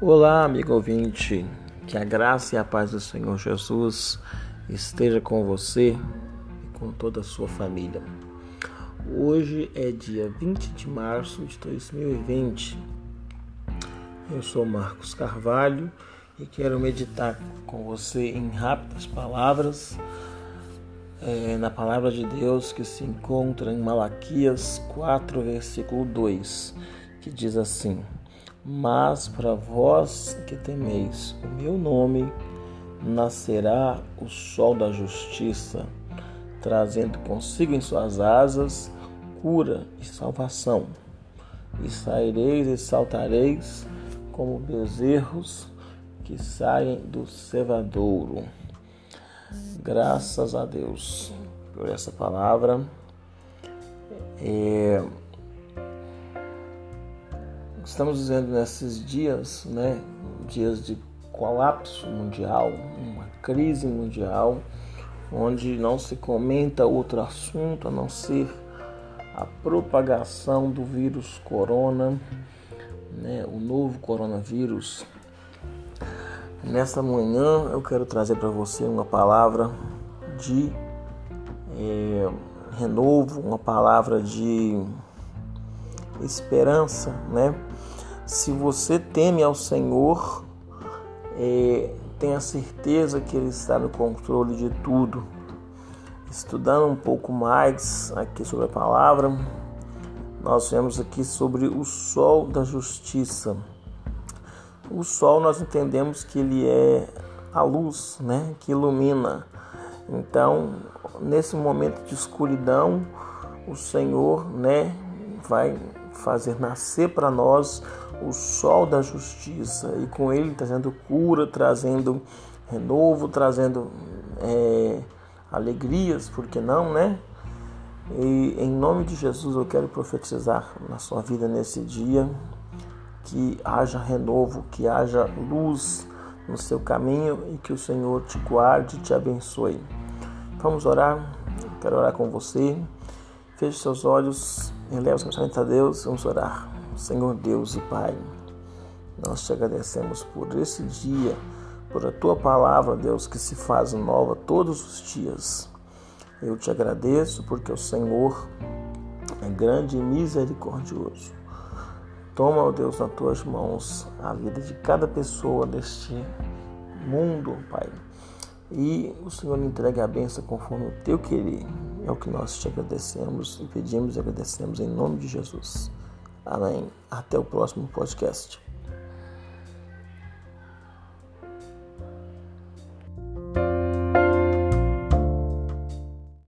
Olá, amigo ouvinte, que a graça e a paz do Senhor Jesus esteja com você e com toda a sua família. Hoje é dia 20 de março de 2020. Eu sou Marcos Carvalho e quero meditar com você em rápidas palavras é, na palavra de Deus que se encontra em Malaquias 4, versículo 2, que diz assim. Mas para vós que temeis o meu nome, nascerá o sol da justiça, trazendo consigo em suas asas cura e salvação. E saireis e saltareis como bezerros que saem do cevadouro. Graças a Deus por essa palavra. É estamos vivendo nesses dias, né, dias de colapso mundial, uma crise mundial, onde não se comenta outro assunto a não ser a propagação do vírus corona, né, o novo coronavírus. Nesta manhã eu quero trazer para você uma palavra de é, renovo, uma palavra de esperança, né? Se você teme ao Senhor, é, tenha certeza que Ele está no controle de tudo. Estudando um pouco mais aqui sobre a palavra, nós vemos aqui sobre o sol da justiça. O sol nós entendemos que ele é a luz, né, que ilumina. Então, nesse momento de escuridão, o Senhor, né, vai fazer nascer para nós o sol da justiça e com ele trazendo cura, trazendo renovo, trazendo é, alegrias, por que não, né? E em nome de Jesus eu quero profetizar na sua vida nesse dia que haja renovo, que haja luz no seu caminho e que o Senhor te guarde e te abençoe. Vamos orar? quero orar com você. Feche seus olhos, eleva os pensamentos a Deus, vamos orar. Senhor Deus e Pai, nós te agradecemos por esse dia, por a tua palavra, Deus, que se faz nova todos os dias. Eu te agradeço porque o Senhor é grande e misericordioso. Toma, ó Deus, nas tuas mãos a vida de cada pessoa deste mundo, Pai. E o Senhor entregue a benção conforme o teu querer. É o que nós te agradecemos e pedimos e agradecemos em nome de Jesus. Amém. Até o próximo podcast.